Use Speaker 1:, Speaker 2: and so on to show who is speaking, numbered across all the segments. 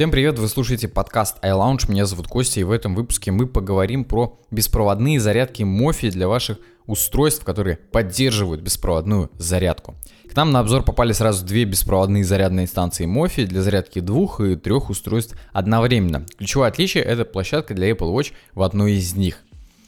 Speaker 1: Всем привет, вы слушаете подкаст iLounge, меня зовут Костя, и в этом выпуске мы поговорим про беспроводные зарядки MOFI для ваших устройств, которые поддерживают беспроводную зарядку. К нам на обзор попали сразу две беспроводные зарядные станции MOFI для зарядки двух и трех устройств одновременно. Ключевое отличие – это площадка для Apple Watch в одной из них.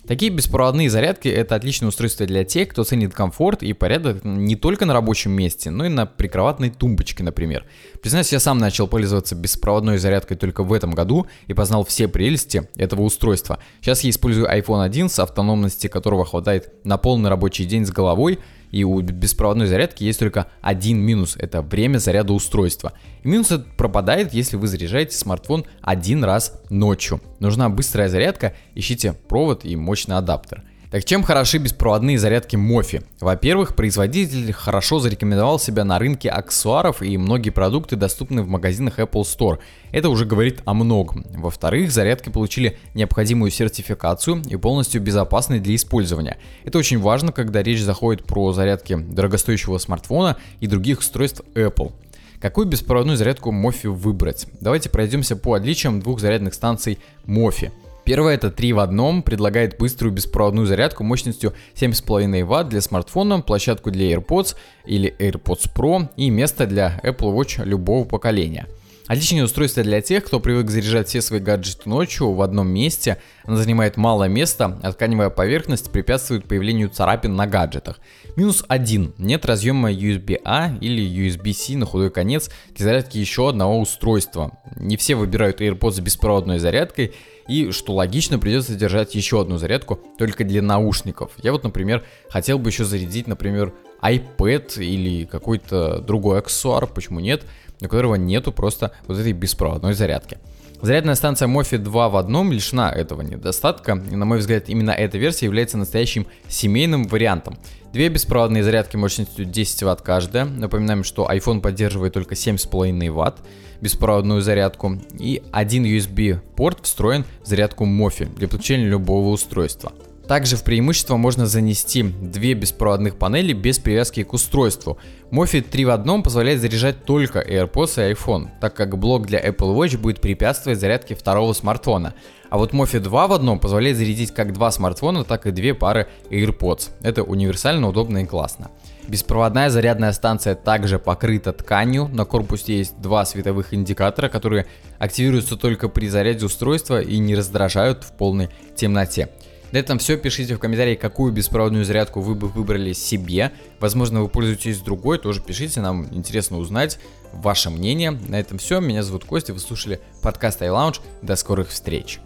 Speaker 1: Такие беспроводные зарядки – это отличное устройство для тех, кто ценит комфорт и порядок не только на рабочем месте, но и на прикроватной тумбочке, например. Признаюсь, я сам начал пользоваться беспроводной зарядкой только в этом году и познал все прелести этого устройства. Сейчас я использую iPhone 1, с автономности которого хватает на полный рабочий день с головой, и у беспроводной зарядки есть только один минус – это время заряда устройства. И минус этот пропадает, если вы заряжаете смартфон один раз ночью. Нужна быстрая зарядка, ищите провод и мощный адаптер – так чем хороши беспроводные зарядки Mofi? Во-первых, производитель хорошо зарекомендовал себя на рынке аксессуаров и многие продукты доступны в магазинах Apple Store. Это уже говорит о многом. Во-вторых, зарядки получили необходимую сертификацию и полностью безопасны для использования. Это очень важно, когда речь заходит про зарядки дорогостоящего смартфона и других устройств Apple. Какую беспроводную зарядку Mofi выбрать? Давайте пройдемся по отличиям двух зарядных станций Mofi. Первое это 3 в одном, предлагает быструю беспроводную зарядку мощностью 7,5 Вт для смартфона, площадку для AirPods или AirPods Pro и место для Apple Watch любого поколения. Отличное устройство для тех, кто привык заряжать все свои гаджеты ночью в одном месте. Оно занимает мало места, а тканевая поверхность препятствует появлению царапин на гаджетах. Минус один. Нет разъема USB-A или USB-C на худой конец для зарядки еще одного устройства. Не все выбирают AirPods с беспроводной зарядкой, и, что логично, придется держать еще одну зарядку только для наушников. Я вот, например, хотел бы еще зарядить, например, iPad или какой-то другой аксессуар, почему нет, у которого нету просто вот этой беспроводной зарядки. Зарядная станция Mofi 2 в одном лишена этого недостатка, и на мой взгляд именно эта версия является настоящим семейным вариантом. Две беспроводные зарядки мощностью 10 Вт каждая, напоминаем, что iPhone поддерживает только 7,5 Вт беспроводную зарядку, и один USB порт встроен в зарядку Mofi для подключения любого устройства. Также в преимущество можно занести две беспроводных панели без привязки к устройству. Mofi 3 в одном позволяет заряжать только AirPods и iPhone, так как блок для Apple Watch будет препятствовать зарядке второго смартфона. А вот Mofi 2 в одном позволяет зарядить как два смартфона, так и две пары AirPods. Это универсально, удобно и классно. Беспроводная зарядная станция также покрыта тканью. На корпусе есть два световых индикатора, которые активируются только при заряде устройства и не раздражают в полной темноте. На этом все. Пишите в комментарии, какую беспроводную зарядку вы бы выбрали себе. Возможно, вы пользуетесь другой, тоже пишите, нам интересно узнать ваше мнение. На этом все. Меня зовут Костя, вы слушали подкаст iLounge. До скорых встреч.